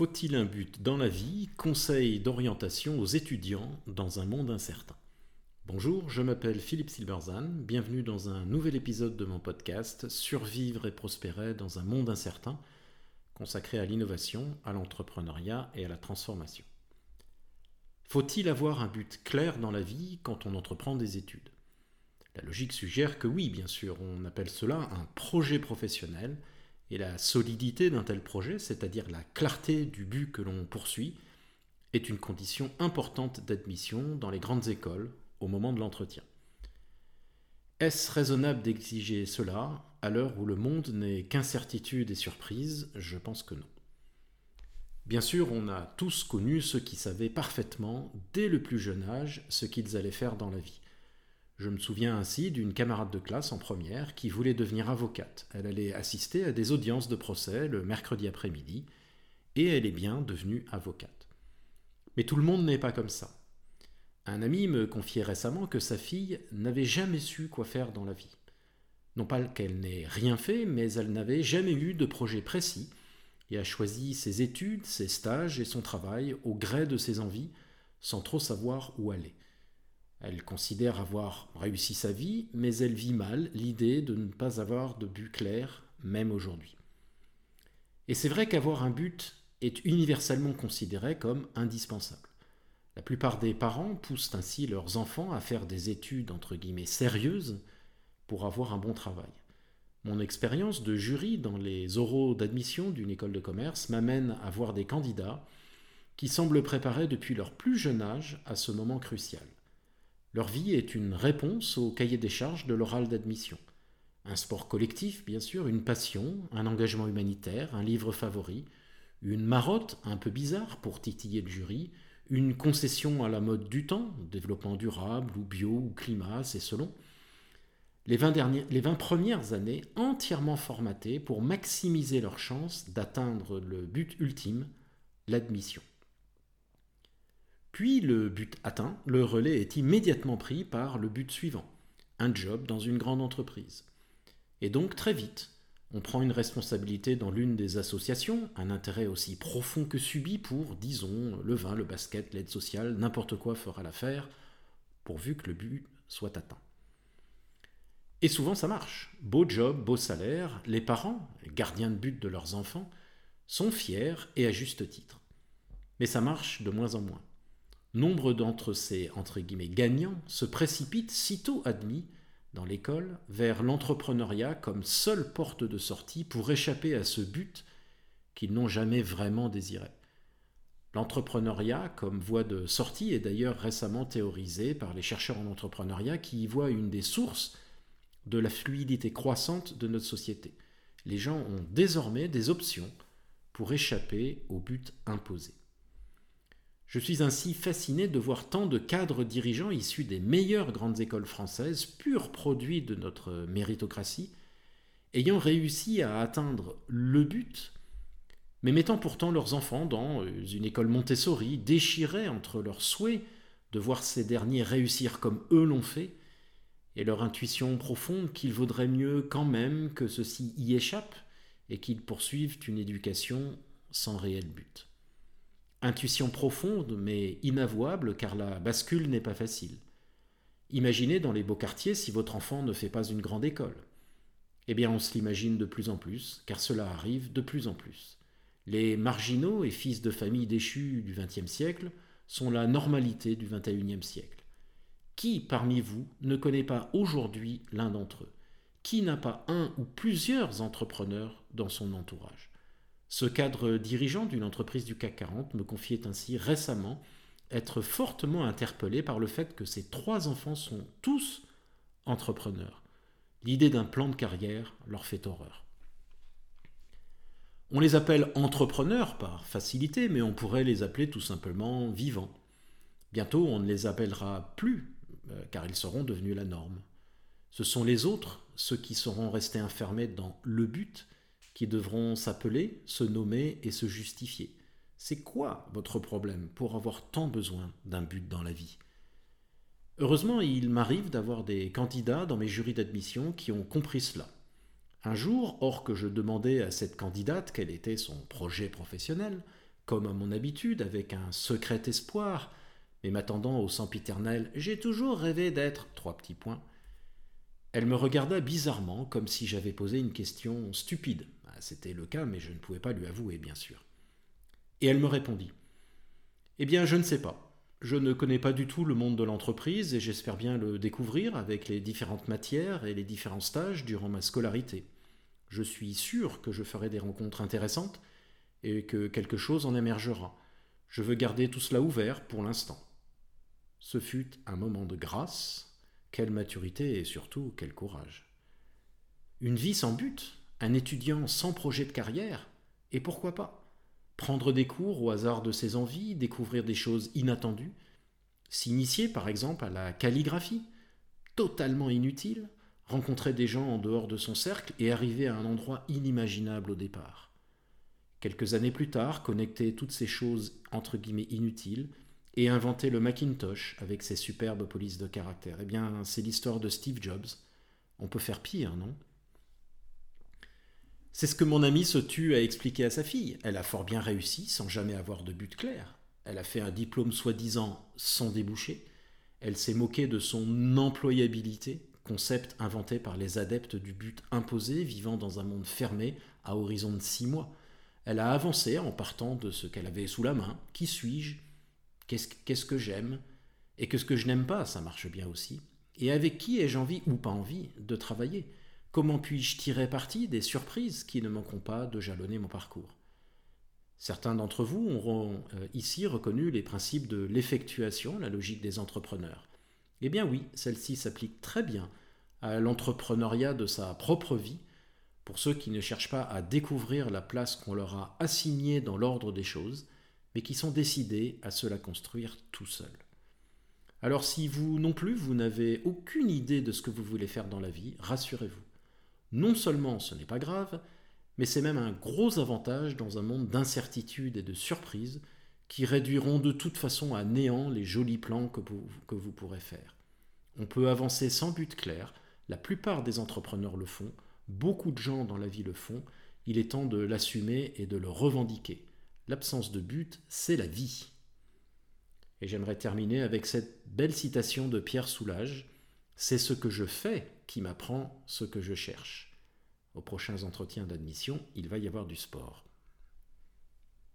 Faut-il un but dans la vie Conseil d'orientation aux étudiants dans un monde incertain? Bonjour, je m'appelle Philippe Silberzan, bienvenue dans un nouvel épisode de mon podcast Survivre et prospérer dans un monde incertain, consacré à l'innovation, à l'entrepreneuriat et à la transformation. Faut-il avoir un but clair dans la vie quand on entreprend des études? La logique suggère que oui, bien sûr, on appelle cela un projet professionnel, et la solidité d'un tel projet, c'est-à-dire la clarté du but que l'on poursuit, est une condition importante d'admission dans les grandes écoles au moment de l'entretien. Est-ce raisonnable d'exiger cela à l'heure où le monde n'est qu'incertitude et surprise? Je pense que non. Bien sûr, on a tous connu ceux qui savaient parfaitement, dès le plus jeune âge, ce qu'ils allaient faire dans la vie. Je me souviens ainsi d'une camarade de classe en première qui voulait devenir avocate. Elle allait assister à des audiences de procès le mercredi après-midi, et elle est bien devenue avocate. Mais tout le monde n'est pas comme ça. Un ami me confiait récemment que sa fille n'avait jamais su quoi faire dans la vie. Non pas qu'elle n'ait rien fait, mais elle n'avait jamais eu de projet précis et a choisi ses études, ses stages et son travail au gré de ses envies, sans trop savoir où aller. Elle considère avoir réussi sa vie, mais elle vit mal l'idée de ne pas avoir de but clair, même aujourd'hui. Et c'est vrai qu'avoir un but est universellement considéré comme indispensable. La plupart des parents poussent ainsi leurs enfants à faire des études entre guillemets sérieuses pour avoir un bon travail. Mon expérience de jury dans les oraux d'admission d'une école de commerce m'amène à voir des candidats qui semblent préparés depuis leur plus jeune âge à ce moment crucial. Leur vie est une réponse au cahier des charges de l'oral d'admission. Un sport collectif, bien sûr, une passion, un engagement humanitaire, un livre favori, une marotte un peu bizarre pour titiller le jury, une concession à la mode du temps, développement durable ou bio ou climat, c'est selon. Les 20, les 20 premières années entièrement formatées pour maximiser leurs chances d'atteindre le but ultime, l'admission. Puis, le but atteint, le relais est immédiatement pris par le but suivant, un job dans une grande entreprise. Et donc, très vite, on prend une responsabilité dans l'une des associations, un intérêt aussi profond que subi pour, disons, le vin, le basket, l'aide sociale, n'importe quoi fera l'affaire, pourvu que le but soit atteint. Et souvent ça marche. Beau job, beau salaire, les parents, gardiens de but de leurs enfants, sont fiers et à juste titre. Mais ça marche de moins en moins. Nombre d'entre ces gagnants se précipitent sitôt admis dans l'école vers l'entrepreneuriat comme seule porte de sortie pour échapper à ce but qu'ils n'ont jamais vraiment désiré. L'entrepreneuriat comme voie de sortie est d'ailleurs récemment théorisé par les chercheurs en entrepreneuriat qui y voient une des sources de la fluidité croissante de notre société. Les gens ont désormais des options pour échapper au but imposé. Je suis ainsi fasciné de voir tant de cadres dirigeants issus des meilleures grandes écoles françaises, purs produits de notre méritocratie, ayant réussi à atteindre le but, mais mettant pourtant leurs enfants dans une école Montessori, déchirés entre leur souhait de voir ces derniers réussir comme eux l'ont fait, et leur intuition profonde qu'il vaudrait mieux quand même que ceux-ci y échappent et qu'ils poursuivent une éducation sans réel but. Intuition profonde mais inavouable car la bascule n'est pas facile. Imaginez dans les beaux quartiers si votre enfant ne fait pas une grande école. Eh bien on se l'imagine de plus en plus, car cela arrive de plus en plus. Les marginaux et fils de familles déchus du XXe siècle sont la normalité du XXIe siècle. Qui parmi vous ne connaît pas aujourd'hui l'un d'entre eux? Qui n'a pas un ou plusieurs entrepreneurs dans son entourage? Ce cadre dirigeant d'une entreprise du CAC 40 me confiait ainsi récemment être fortement interpellé par le fait que ses trois enfants sont tous entrepreneurs. L'idée d'un plan de carrière leur fait horreur. On les appelle entrepreneurs par facilité, mais on pourrait les appeler tout simplement vivants. Bientôt, on ne les appellera plus, euh, car ils seront devenus la norme. Ce sont les autres, ceux qui seront restés enfermés dans le but, qui devront s'appeler, se nommer et se justifier. C'est quoi votre problème pour avoir tant besoin d'un but dans la vie? Heureusement, il m'arrive d'avoir des candidats dans mes jurys d'admission qui ont compris cela. Un jour, or que je demandais à cette candidate quel était son projet professionnel, comme à mon habitude, avec un secret espoir, mais m'attendant au sempiternel J'ai toujours rêvé d'être. Trois petits points. Elle me regarda bizarrement, comme si j'avais posé une question stupide. C'était le cas, mais je ne pouvais pas lui avouer, bien sûr. Et elle me répondit Eh bien, je ne sais pas. Je ne connais pas du tout le monde de l'entreprise et j'espère bien le découvrir avec les différentes matières et les différents stages durant ma scolarité. Je suis sûr que je ferai des rencontres intéressantes et que quelque chose en émergera. Je veux garder tout cela ouvert pour l'instant. Ce fut un moment de grâce, quelle maturité et surtout quel courage. Une vie sans but, un étudiant sans projet de carrière, et pourquoi pas Prendre des cours au hasard de ses envies, découvrir des choses inattendues, s'initier par exemple à la calligraphie, totalement inutile, rencontrer des gens en dehors de son cercle et arriver à un endroit inimaginable au départ. Quelques années plus tard, connecter toutes ces choses entre guillemets inutiles et inventer le Macintosh avec ses superbes polices de caractère. Eh bien, c'est l'histoire de Steve Jobs. On peut faire pire, non? C'est ce que mon ami se tue à expliquer à sa fille. Elle a fort bien réussi sans jamais avoir de but clair. Elle a fait un diplôme soi-disant sans débouché. Elle s'est moquée de son employabilité, concept inventé par les adeptes du but imposé vivant dans un monde fermé à horizon de six mois. Elle a avancé en partant de ce qu'elle avait sous la main. Qui suis-je? Qu'est-ce que j'aime? Et que ce que je n'aime pas, ça marche bien aussi. Et avec qui ai-je envie ou pas envie de travailler? Comment puis-je tirer parti des surprises qui ne manqueront pas de jalonner mon parcours? Certains d'entre vous auront euh, ici reconnu les principes de l'effectuation, la logique des entrepreneurs. Eh bien oui, celle-ci s'applique très bien à l'entrepreneuriat de sa propre vie, pour ceux qui ne cherchent pas à découvrir la place qu'on leur a assignée dans l'ordre des choses, mais qui sont décidés à se la construire tout seuls. Alors si vous non plus, vous n'avez aucune idée de ce que vous voulez faire dans la vie, rassurez-vous. Non seulement ce n'est pas grave, mais c'est même un gros avantage dans un monde d'incertitude et de surprises qui réduiront de toute façon à néant les jolis plans que vous, pourrez faire. On peut avancer sans but clair, la plupart des entrepreneurs le font, beaucoup de gens dans la vie le font, il est temps de l'assumer et de le revendiquer. L'absence de but, c'est la vie. Et j'aimerais terminer avec cette belle citation de Pierre Soulages. C'est ce que je fais qui m'apprend ce que je cherche. Aux prochains entretiens d'admission, il va y avoir du sport.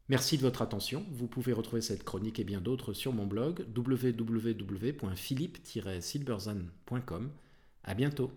Merci de votre attention. Vous pouvez retrouver cette chronique et bien d'autres sur mon blog www.philippe-silberzan.com. À bientôt.